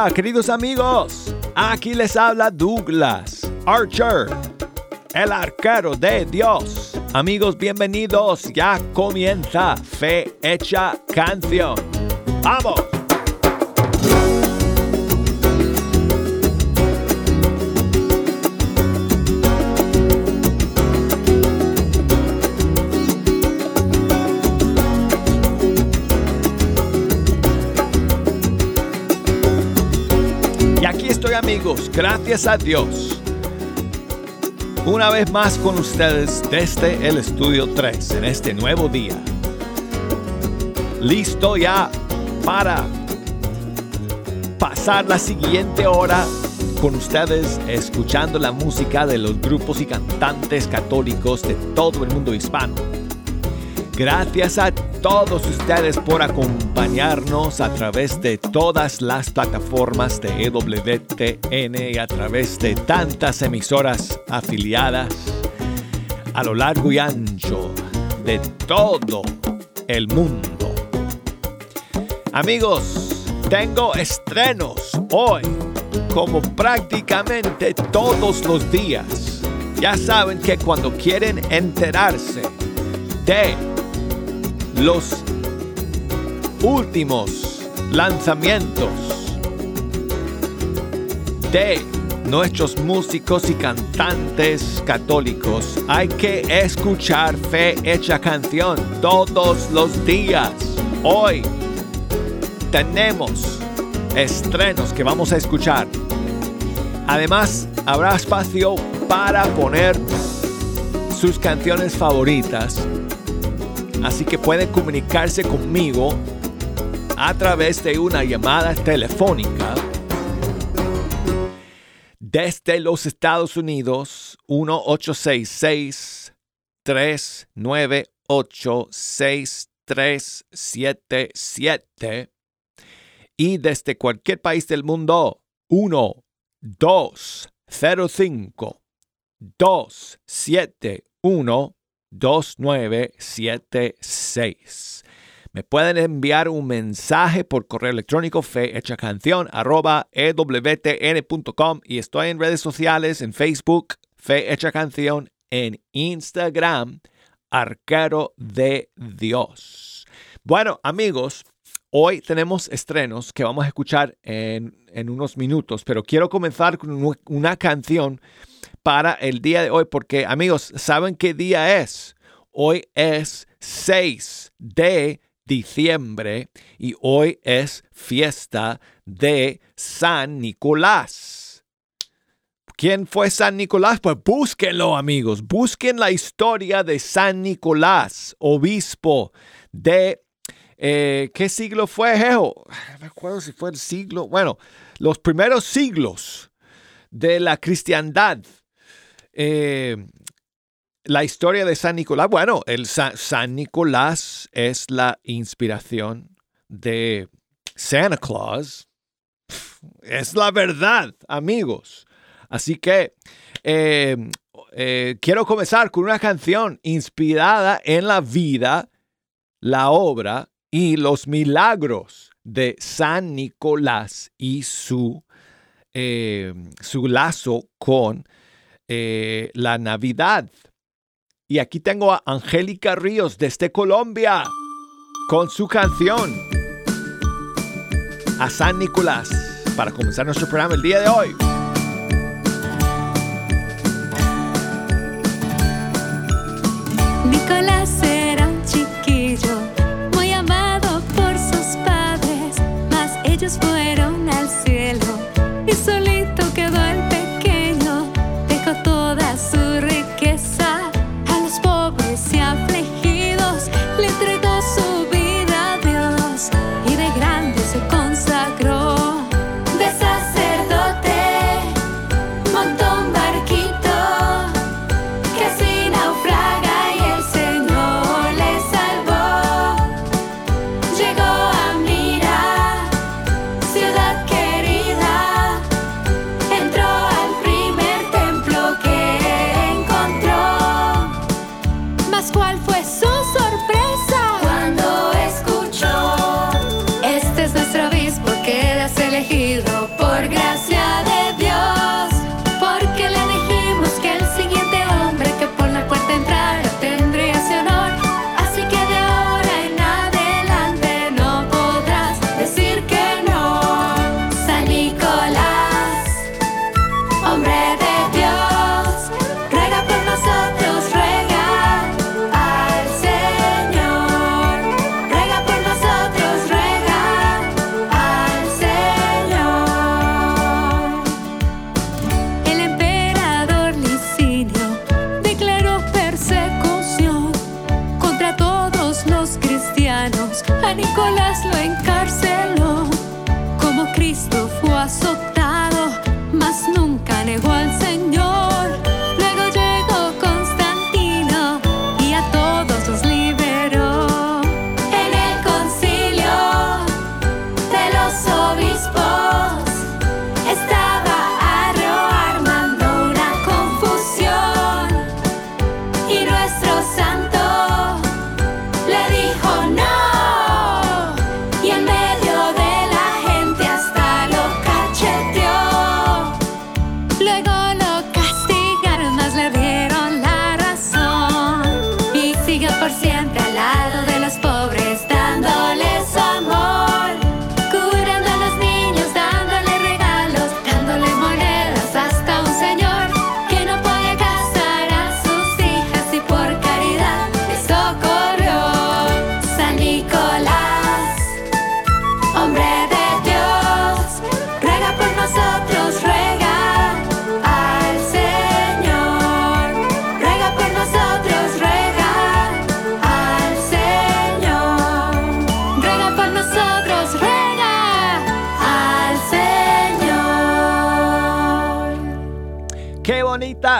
Hola, queridos amigos. Aquí les habla Douglas Archer, el arquero de Dios. Amigos, bienvenidos. Ya comienza Fe Hecha Canción. ¡Vamos! Gracias a Dios. Una vez más con ustedes desde el estudio 3 en este nuevo día. Listo ya para pasar la siguiente hora con ustedes escuchando la música de los grupos y cantantes católicos de todo el mundo hispano. Gracias a todos ustedes por acompañarnos a través de todas las plataformas de EWTN y a través de tantas emisoras afiliadas a lo largo y ancho de todo el mundo. Amigos, tengo estrenos hoy como prácticamente todos los días. Ya saben que cuando quieren enterarse de los últimos lanzamientos de nuestros músicos y cantantes católicos. Hay que escuchar Fe Hecha Canción todos los días. Hoy tenemos estrenos que vamos a escuchar. Además, habrá espacio para poner sus canciones favoritas Así que pueden comunicarse conmigo a través de una llamada telefónica desde los Estados Unidos 1-866-398-6377 y desde cualquier país del mundo 1 205 271 2976. Me pueden enviar un mensaje por correo electrónico ewtn.com y estoy en redes sociales, en Facebook, Fe Hecha Canción, en Instagram, Arquero de Dios. Bueno, amigos, hoy tenemos estrenos que vamos a escuchar en, en unos minutos, pero quiero comenzar con una canción para el día de hoy, porque amigos, ¿saben qué día es? Hoy es 6 de diciembre y hoy es fiesta de San Nicolás. ¿Quién fue San Nicolás? Pues búsquenlo amigos, busquen la historia de San Nicolás, obispo de... Eh, ¿Qué siglo fue? No me acuerdo si fue el siglo... Bueno, los primeros siglos de la cristiandad. Eh, la historia de San Nicolás, bueno, el San Nicolás es la inspiración de Santa Claus. Es la verdad, amigos. Así que em, eh, quiero comenzar con una canción inspirada en la vida, la obra y los milagros de San Nicolás y su, em, su lazo con eh, la Navidad. Y aquí tengo a Angélica Ríos desde Colombia con su canción a San Nicolás para comenzar nuestro programa el día de hoy. Nicolás cuál fue su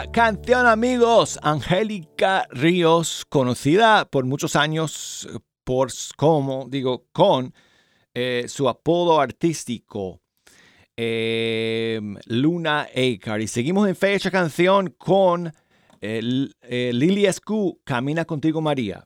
Canción, amigos, Angélica Ríos, conocida por muchos años por como, digo, con eh, su apodo artístico. Em, Luna Acre. Y seguimos en fecha canción con eh, eh Lily Escu, Camina contigo María.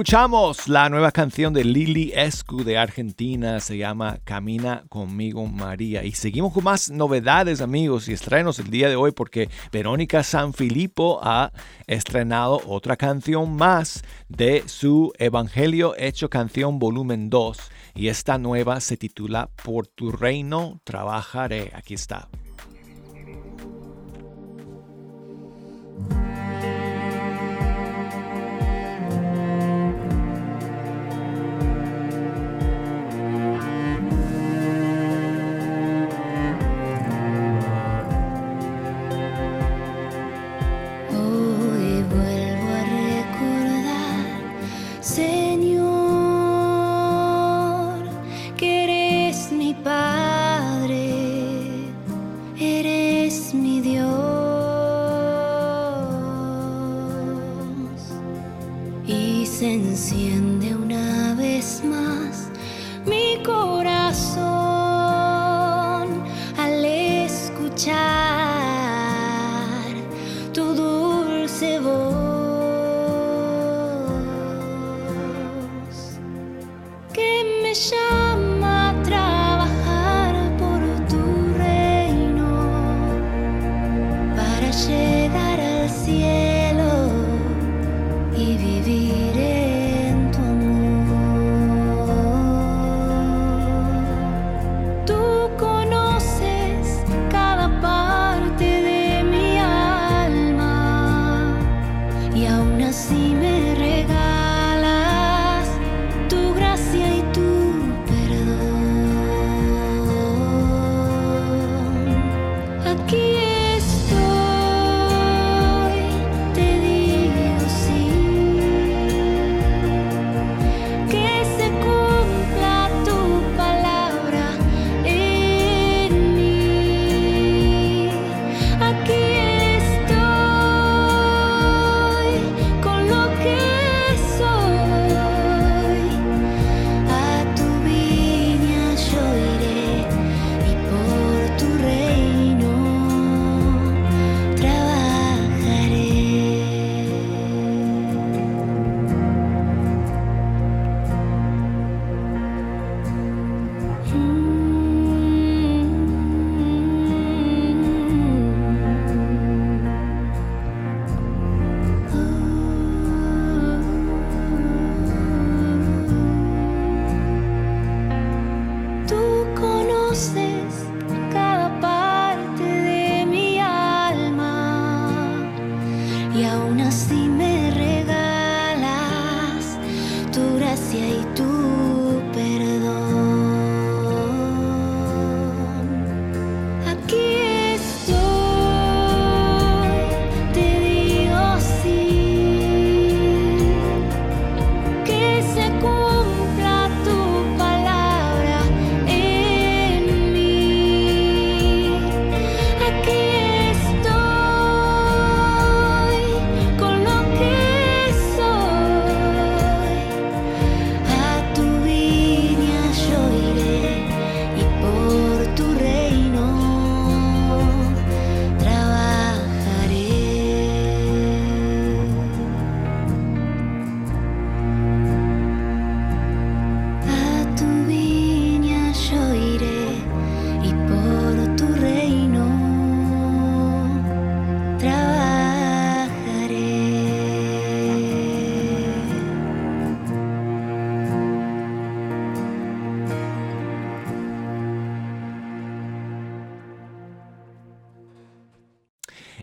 Escuchamos la nueva canción de Lili Escu de Argentina, se llama Camina conmigo María. Y seguimos con más novedades amigos y estrenos el día de hoy porque Verónica Sanfilippo ha estrenado otra canción más de su Evangelio Hecho Canción Volumen 2 y esta nueva se titula Por tu reino trabajaré. Aquí está.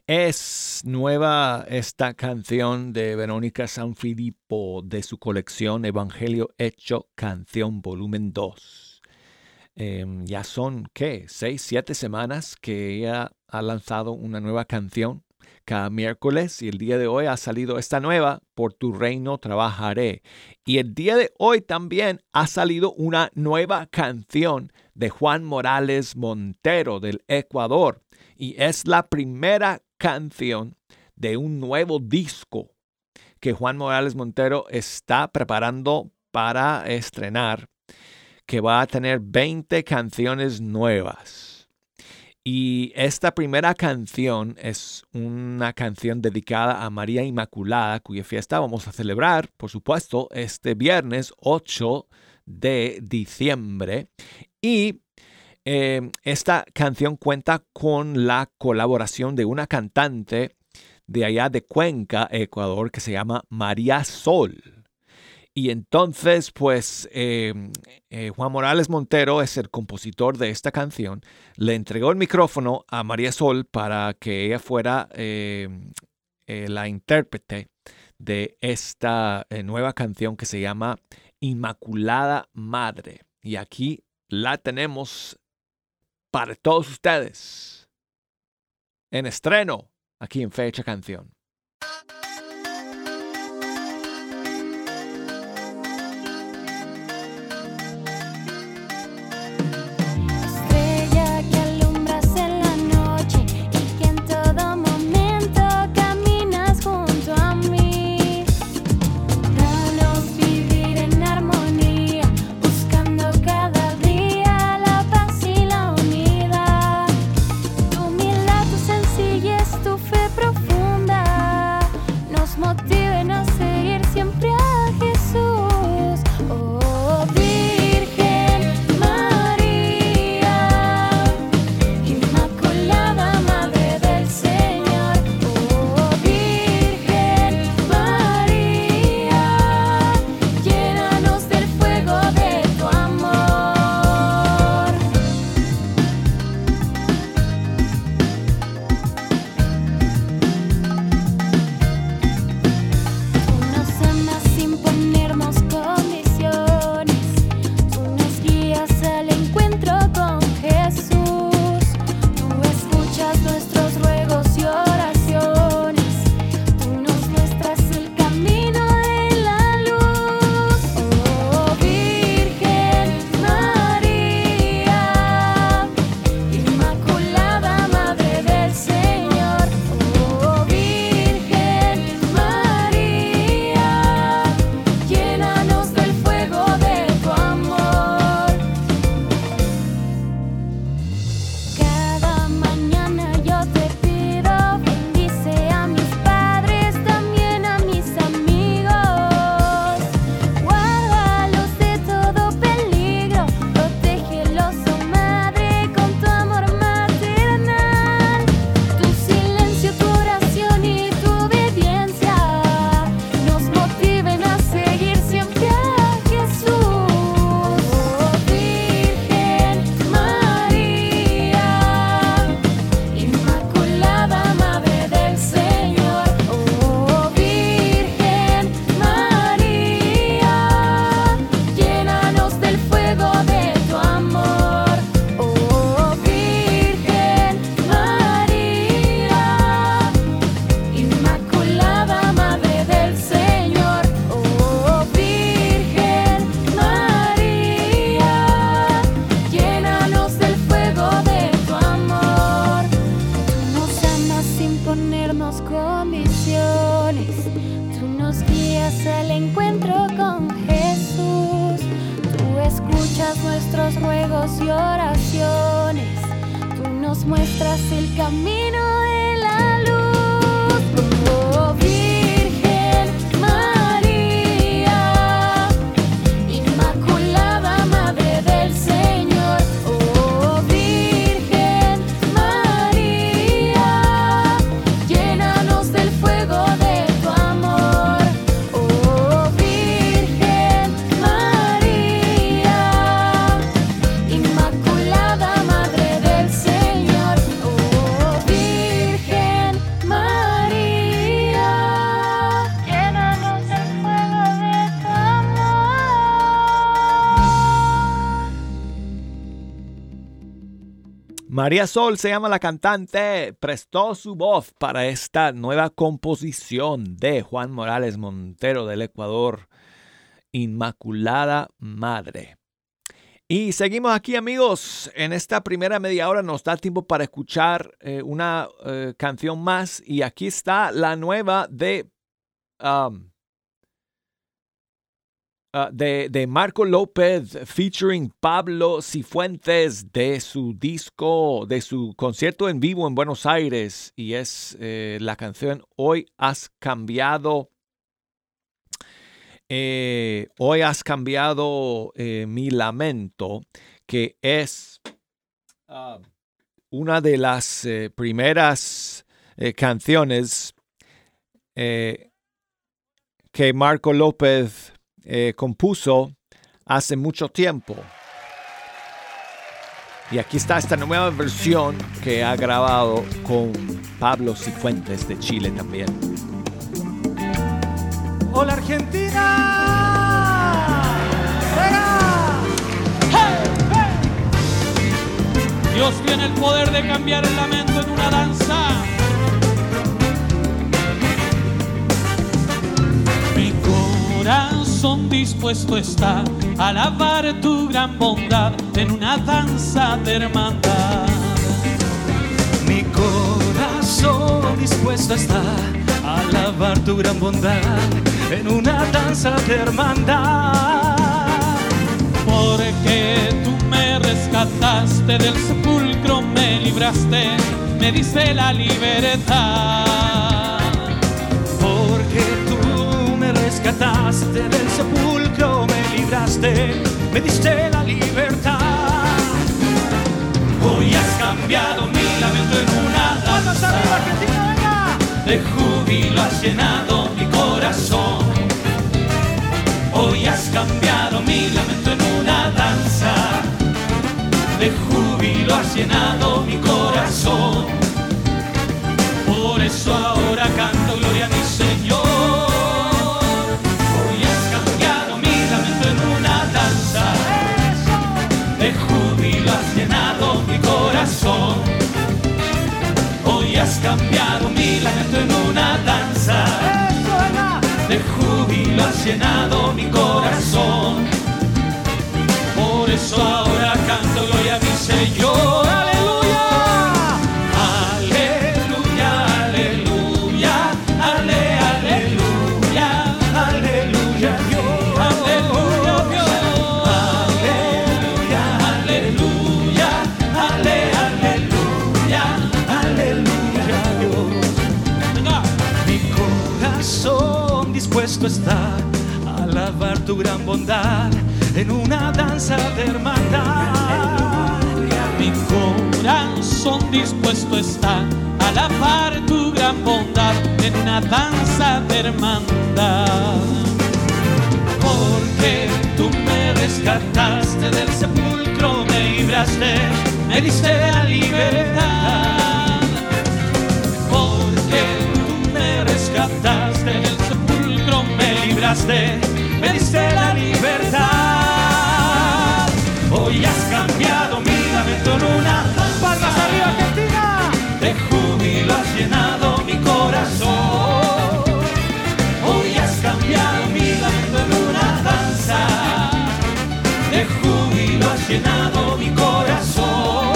Es nueva esta canción de Verónica Sanfilippo de su colección Evangelio Hecho Canción Volumen 2. Em, ya son, ¿qué? Seis, siete semanas que ella ha lanzado una nueva canción cada miércoles y el día de hoy ha salido esta nueva, Por tu reino trabajaré. Y el día de hoy también ha salido una nueva canción de Juan Morales Montero del Ecuador y es la primera canción de un nuevo disco que Juan Morales Montero está preparando para estrenar, que va a tener 20 canciones nuevas. Y esta primera canción es una canción dedicada a María Inmaculada, cuya fiesta vamos a celebrar, por supuesto, este viernes 8 de diciembre. Y eh, esta canción cuenta con la colaboración de una cantante de allá de Cuenca, Ecuador, que se llama María Sol. Y entonces, pues, eh, eh, Juan Morales Montero es el compositor de esta canción. Le entregó el micrófono a María Sol para que ella fuera eh, la intérprete de esta nueva canción que se llama Inmaculada Madre. Y aquí la tenemos para todos ustedes. En estreno, aquí en Fecha Canción. María Sol se llama la cantante, prestó su voz para esta nueva composición de Juan Morales Montero del Ecuador, Inmaculada Madre. Y seguimos aquí amigos, en esta primera media hora nos da tiempo para escuchar eh, una eh, canción más. Y aquí está la nueva de... uh, de, de, Marco López featuring Pablo Cifuentes de su disco, de su concierto en vivo en Buenos Aires y es eh, la canción Hoy has cambiado. Eh, hoy has cambiado eh, mi lamento, que es uh, una de las primeras canciones que Marco López eh, compuso hace mucho tiempo. Y aquí está esta nueva versión que ha grabado con Pablo Cifuentes de Chile también. Hola Argentina. Dios tiene el poder de cambiar el lamento en una danza. Corazón dispuesto está a alabar tu gran bondad en una danza de hermandad. Mi corazón dispuesto está a alabar tu gran bondad en una danza de hermandad. Porque tú me rescataste del sepulcro, me libraste, me diste la libertad rescataste del sepulcro, me libraste, me diste la libertad. Hoy has cambiado mi lamento en una danza. De júbilo has llenado mi corazón. Hoy has cambiado mi lamento en una danza. De júbilo has llenado mi corazón. Por eso ahora canto gloria a mi Señor. Hoy has cambiado mi lamento en una danza. De júbilo has llenado mi corazón. Por eso ahora gran bondad en una danza de hermandad. Mi corazón dispuesto está a alabar tu gran bondad en una danza de hermandad. Porque tú me rescataste del sepulcro, me libraste, me diste la libertad. Porque tú me rescataste del me diste la libertad. Hoy has cambiado mi lamento en una palmas arriba Argentina. De júbilo has llenado mi corazón. Hoy has cambiado mi lamento en una danza. De júbilo has llenado mi corazón.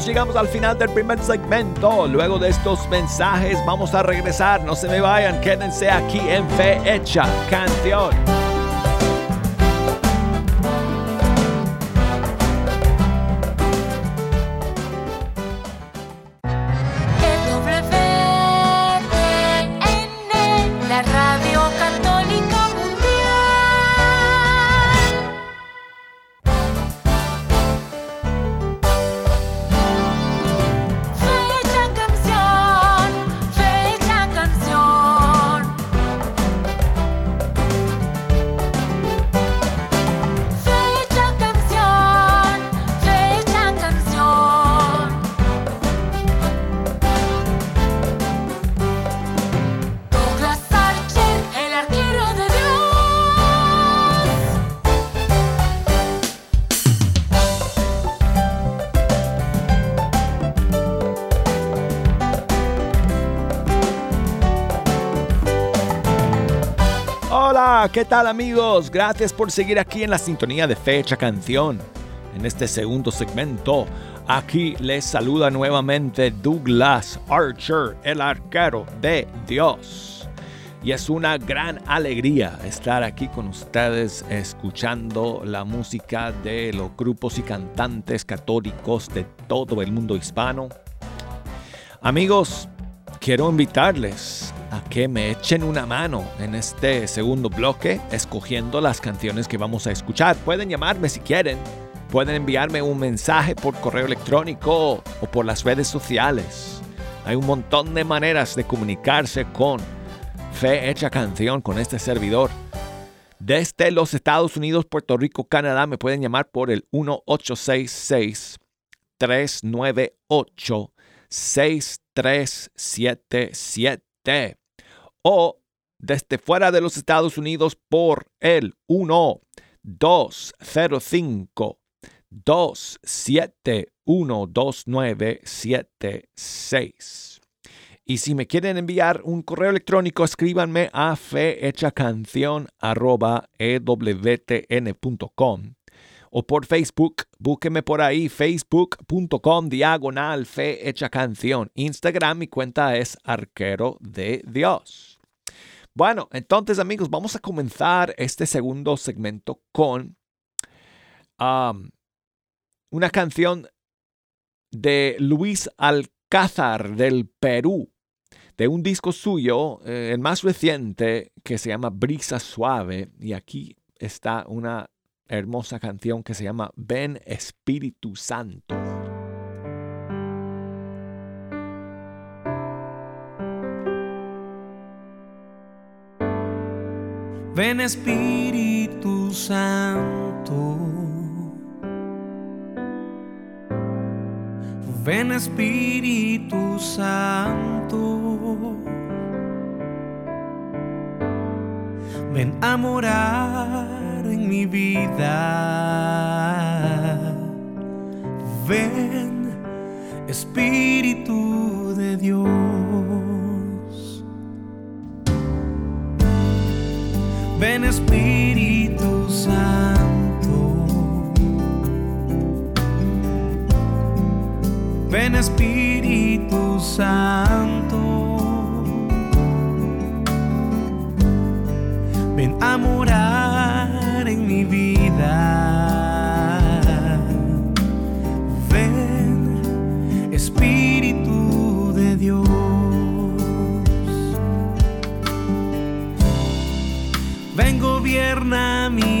Llegamos al final del primer segmento. Luego de estos mensajes vamos a regresar. No se me vayan, quédense aquí en Fe Hecha Canción. ¿Qué tal amigos? Gracias por seguir aquí en la sintonía de Fecha Canción. En este segundo segmento, aquí les saluda nuevamente Douglas Archer, el arquero de Dios. Y es una gran alegría estar aquí con ustedes escuchando la música de los grupos y cantantes católicos de todo el mundo hispano. Amigos, quiero invitarles a que me echen una mano en este segundo bloque escogiendo las canciones que vamos a escuchar. Pueden llamarme si quieren, pueden enviarme un mensaje por correo electrónico o por las redes sociales. Hay un montón de maneras de comunicarse con Fe Hecha Canción, con este servidor. Desde los Estados Unidos, Puerto Rico, Canadá, me pueden llamar por el 1866 398 6377 o desde fuera de los Estados Unidos por el 1 205 271 2976. Y si me quieren enviar un correo electrónico, escríbanme a fehechacancion.ewtn.com o por Facebook, búsqueme por ahí, facebook.com diagonal fe canción. Instagram, mi cuenta es arquero de Dios. Bueno, entonces amigos, vamos a comenzar este segundo segmento con una canción de Luis Alcázar del Perú, de un disco suyo, eh, el más reciente, que se llama Brisa Suave. Y aquí está una hermosa canción que se llama Ven Espíritu Santo. Ven Espíritu Santo. Ven Espíritu Santo. Ven a morar en mi vida. Ven Espíritu de Dios. Ven Espíritu Santo. Ven Espíritu Santo. Ven a morar en mi vida. Ven Espíritu gobierna mi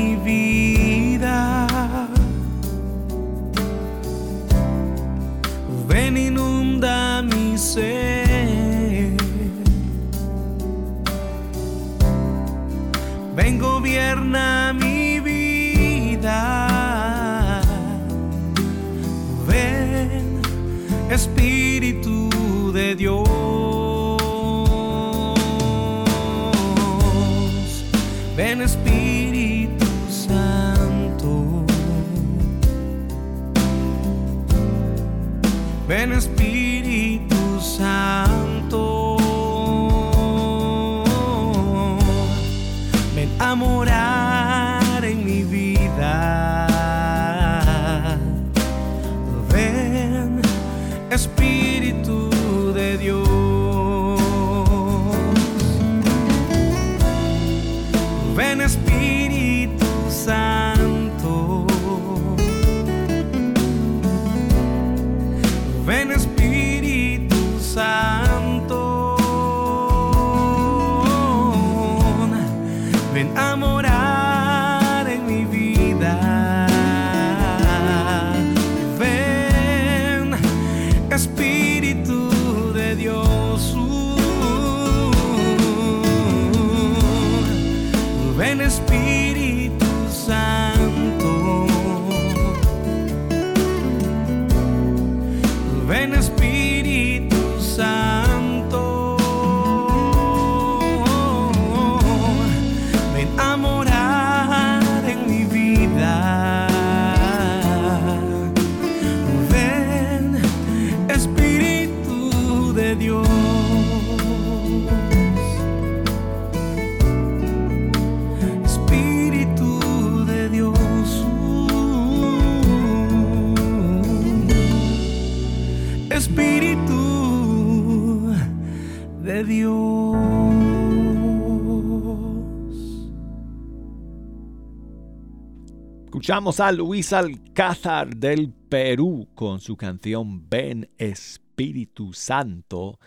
Escuchamos a Luis Alcázar del Perú con su canción Ven Espíritu Santo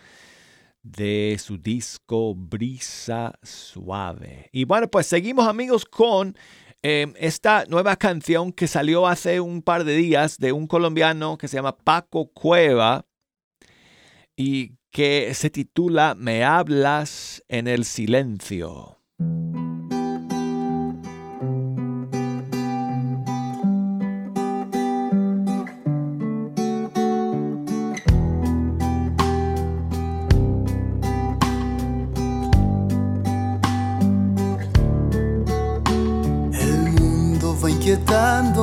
de su disco Brisa Suave. Y bueno, pues seguimos amigos con em, esta nueva canción que salió hace un par de días de un colombiano que se llama Paco Cueva y que se titula Me hablas en el silencio.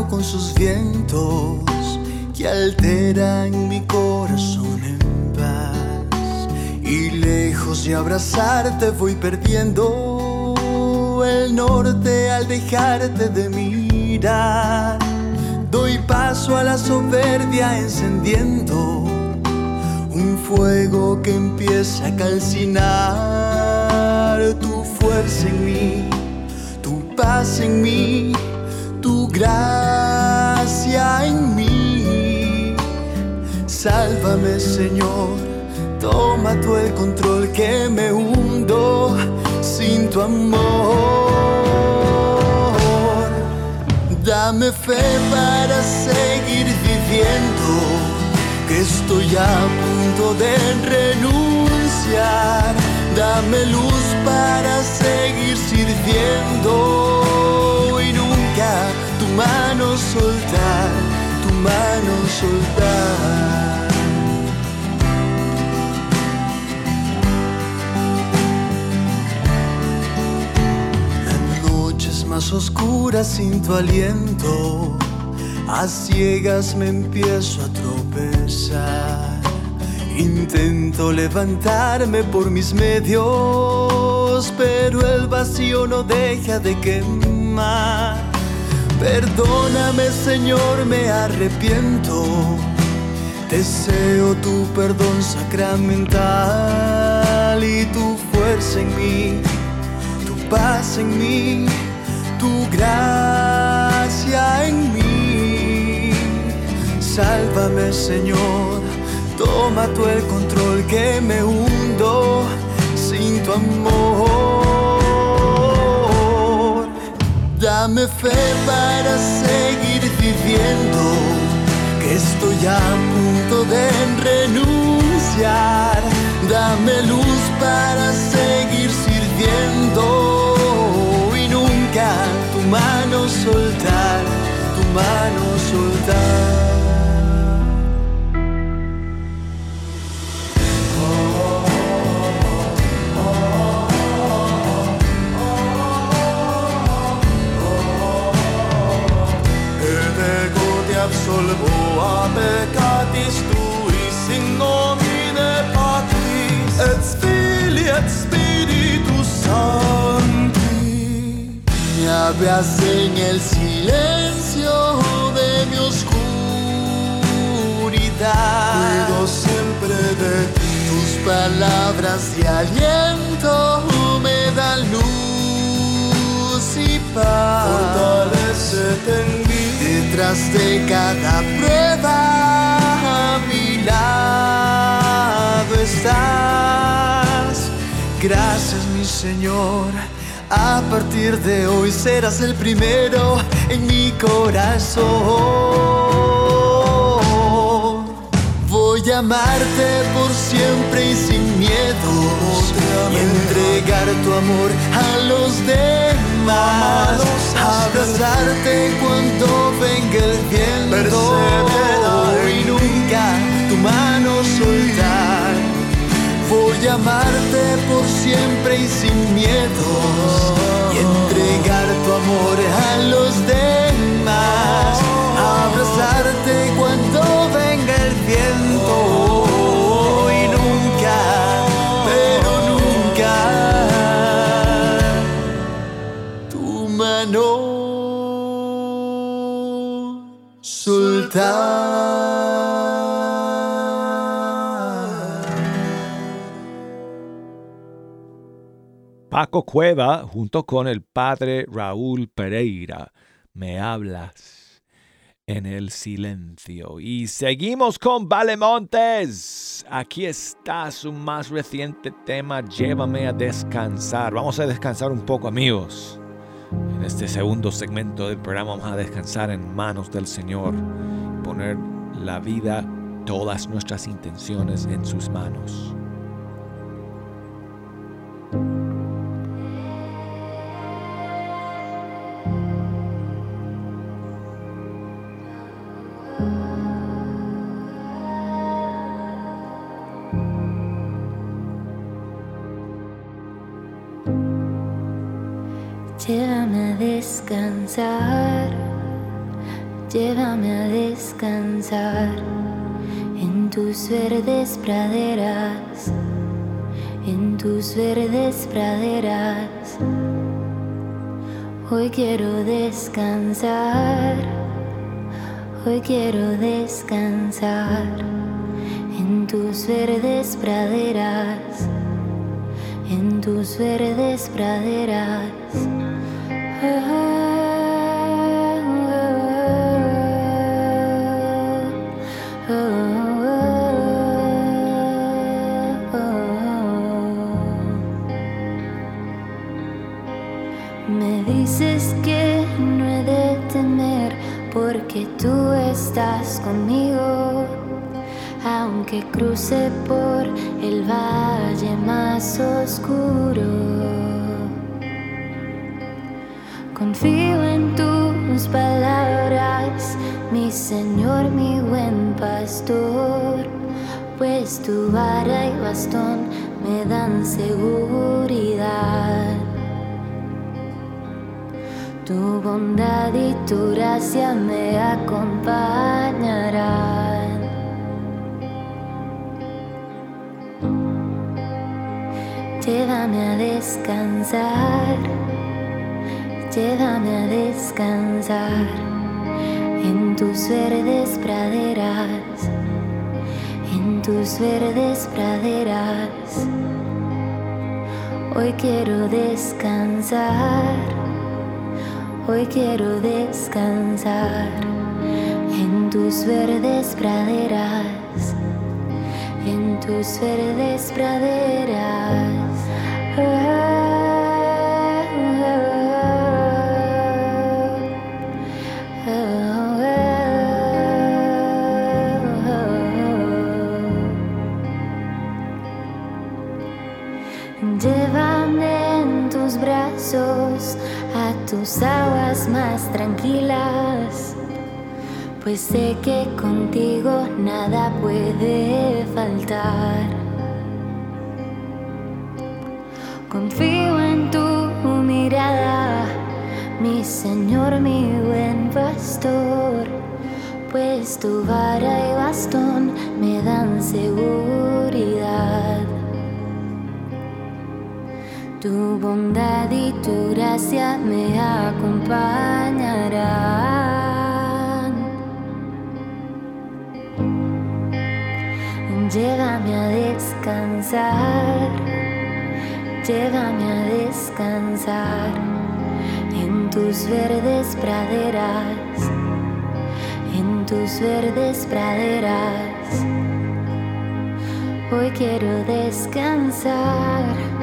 Con sus vientos que alteran mi corazón en paz. Y lejos de abrazarte voy perdiendo el norte al dejarte de mirar. Doy paso a la soberbia encendiendo un fuego que empieza a calcinar. Tu fuerza en mí, tu paz en mí gracia en mí. Sálvame, Señor, toma tú el control que me hundo sin tu amor. Dame fe para seguir viviendo, que estoy a punto de renunciar. Dame luz para seguir sirviendo mano soltar, tu mano soltar. Las noches más oscuras sin tu aliento, a ciegas me empiezo a tropezar. Intento levantarme por mis medios, pero el vacío no deja de quemar. Perdóname Señor, me arrepiento. Deseo tu perdón sacramental y tu fuerza en mí, tu paz en mí, tu gracia en mí. Sálvame Señor, toma tú el control que me hundo sin tu amor. Dame fe para seguir viviendo, que estoy a punto de renunciar. Dame luz para seguir sirviendo y nunca tu mano soltar, tu mano soltar. Absolvo a peccatis tuis in nomine Patris et Filii et Spiritus Sancti. Me hablas en el silencio de mi oscuridad. Cuido siempre de tus palabras de aliento me dan luz y paz. Fortalecete en Detrás de cada prueba a mi lado estás. Gracias mi Señor. A partir de hoy serás el primero en mi corazón. Voy a amarte por siempre y sin miedo. Y entregar tu amor a los demás abrazarte cuando viento y nunca tu mano soltar. Voy a amarte por siempre y sin miedo y entregar tu amor a los Paco Cueva junto con el padre Raúl Pereira me hablas en el silencio. Y seguimos con Valemontes. Aquí está su más reciente tema, Llévame a descansar. Vamos a descansar un poco amigos. En este segundo segmento del programa vamos a descansar en manos del Señor, poner la vida, todas nuestras intenciones en sus manos. Llévame a descansar en tus verdes praderas, en tus verdes praderas. Hoy quiero descansar, hoy quiero descansar en tus verdes praderas, en tus verdes praderas. Me estás conmigo. Aunque cruce por el valle más oscuro. Confío en tus palabras, mi Señor, mi buen pastor, pues tu vara y bastón me dan seguridad. Tu bondad y tu gracia me acompañarán. Llévame a descansar llévame a descansar en tus verdes praderas, en tus verdes praderas. Hoy quiero descansar, hoy quiero descansar en tus verdes praderas, en tus verdes praderas. Llévame más tranquilas, pues sé que contigo nada puede faltar. Confío en tu mirada, mi Señor, mi buen pastor, pues tu vara y bastón me dan seguridad. Bondad y tu gracia me acompañarán. Llévame a descansar, llévame a descansar en tus verdes praderas, en tus verdes praderas. Hoy quiero descansar.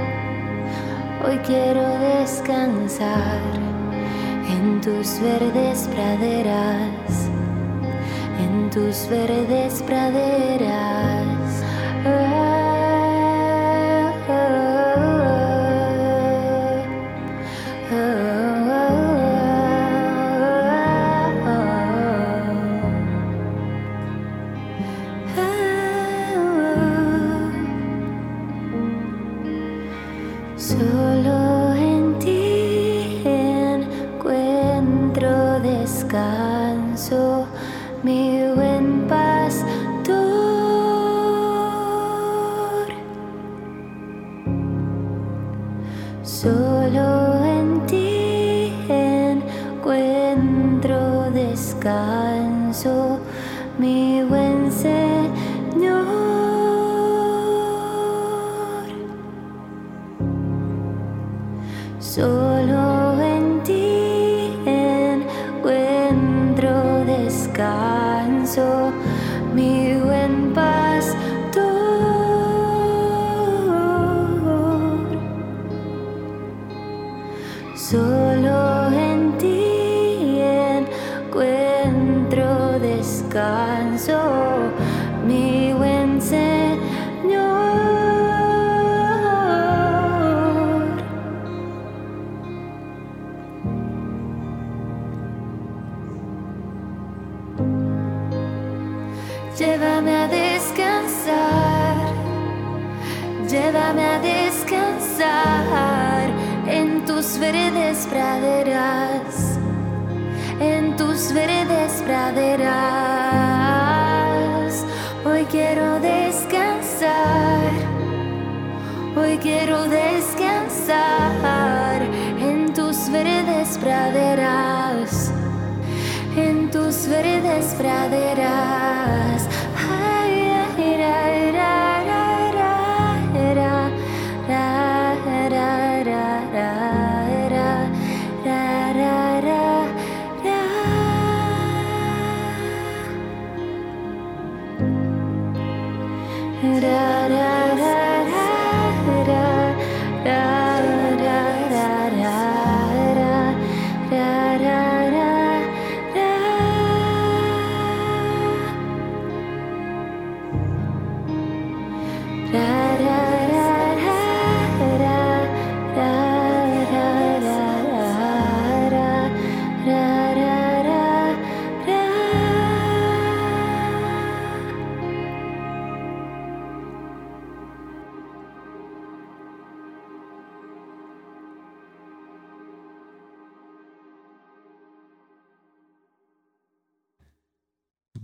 Hoy quiero descansar en tus verdes praderas, en tus verdes praderas.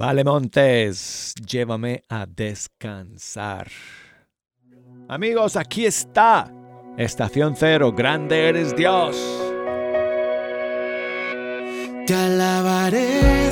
Alemontes, llévame a descansar. Amigos, aquí está. Estación cero, grande eres Dios. Te alabaré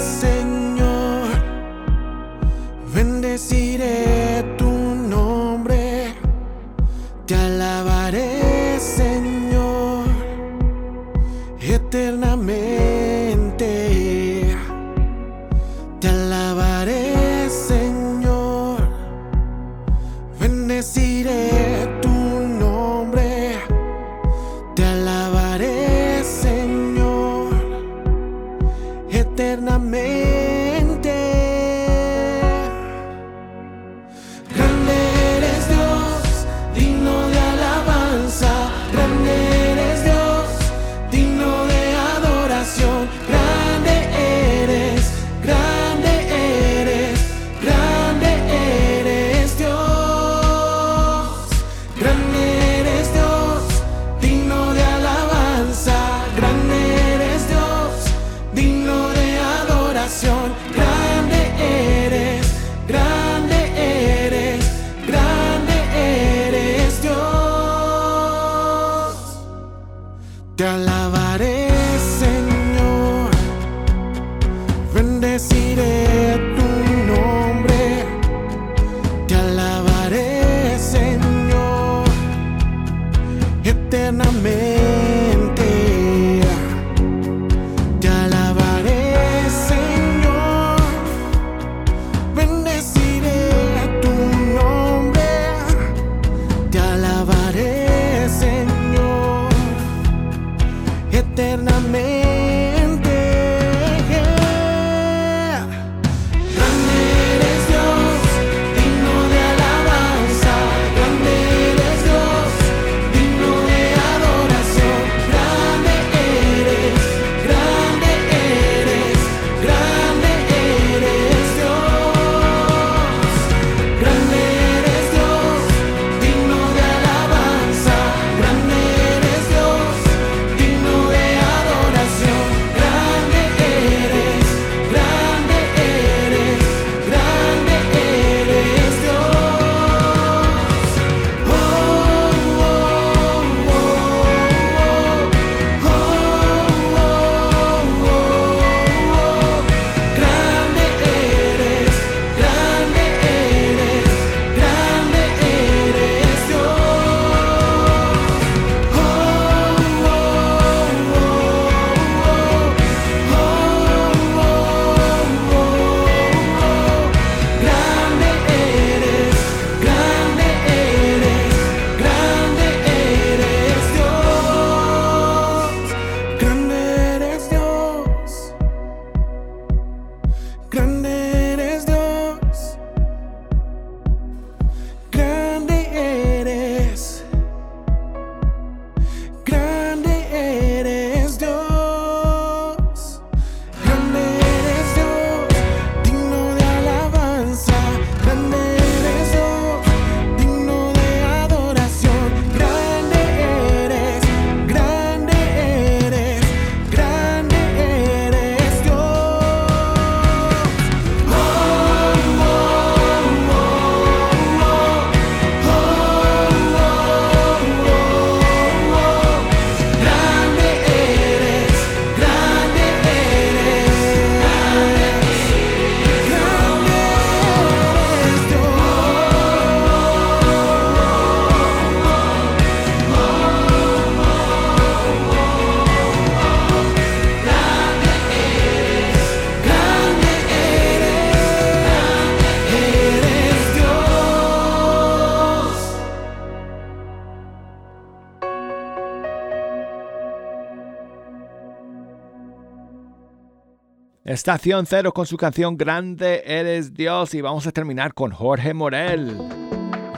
Estación Cero con su canción Grande Eres Dios y vamos a terminar con Jorge Morel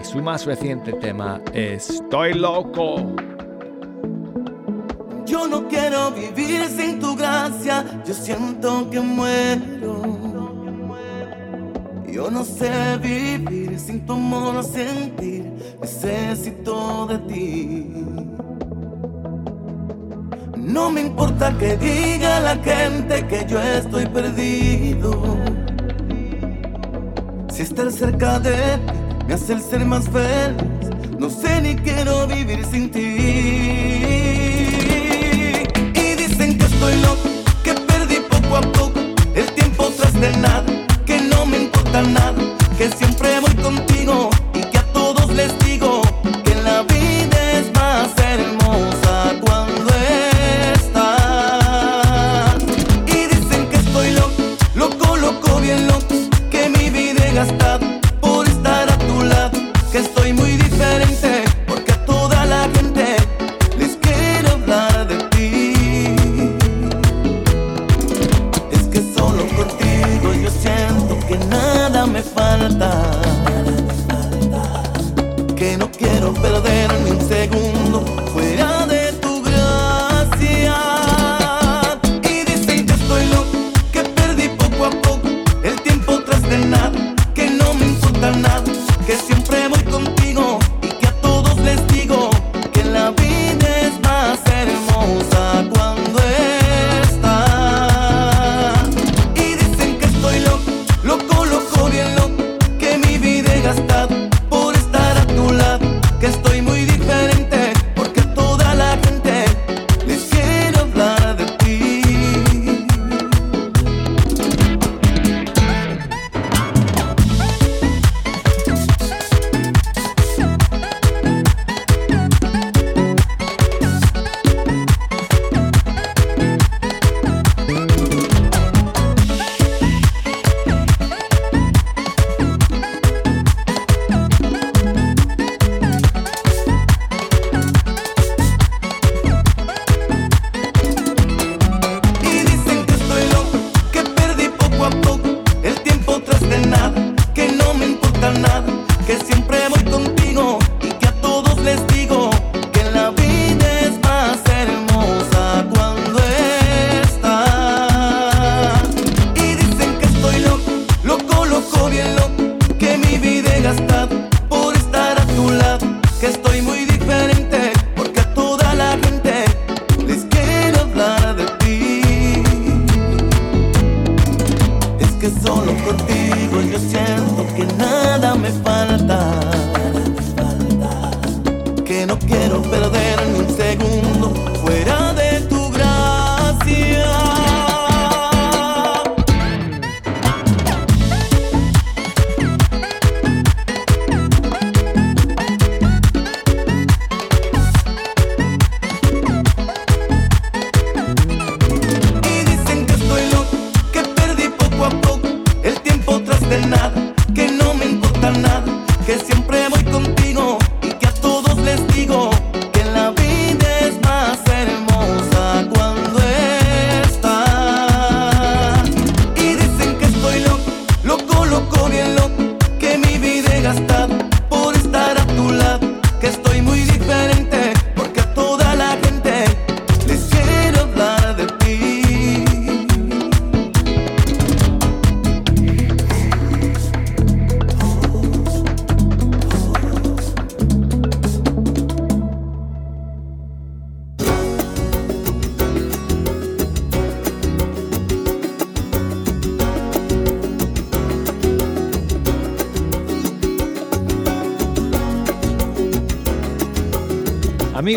y su más reciente tema Estoy loco. Yo no quiero vivir sin tu gracia, yo siento que muero. Yo no sé vivir sin tu amor, sentir, necesito de ti. No me importa que diga la gente que yo estoy perdido. Si estar cerca de ti me hace el ser más feliz, no sé ni quiero vivir sin ti. Estoy loco, que perdí poco a poco el tiempo tras de nada, que no me importa nada, que siempre voy contigo que siempre voy contigo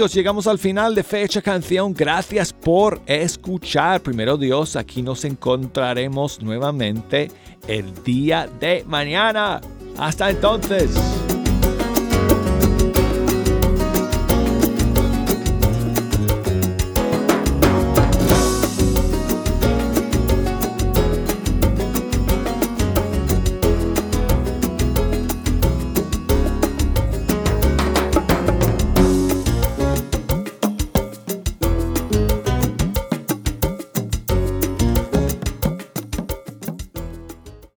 Llegamos al final de Fecha Canción. Gracias por escuchar. Primero Dios, aquí nos encontraremos nuevamente el día de mañana. Hasta entonces.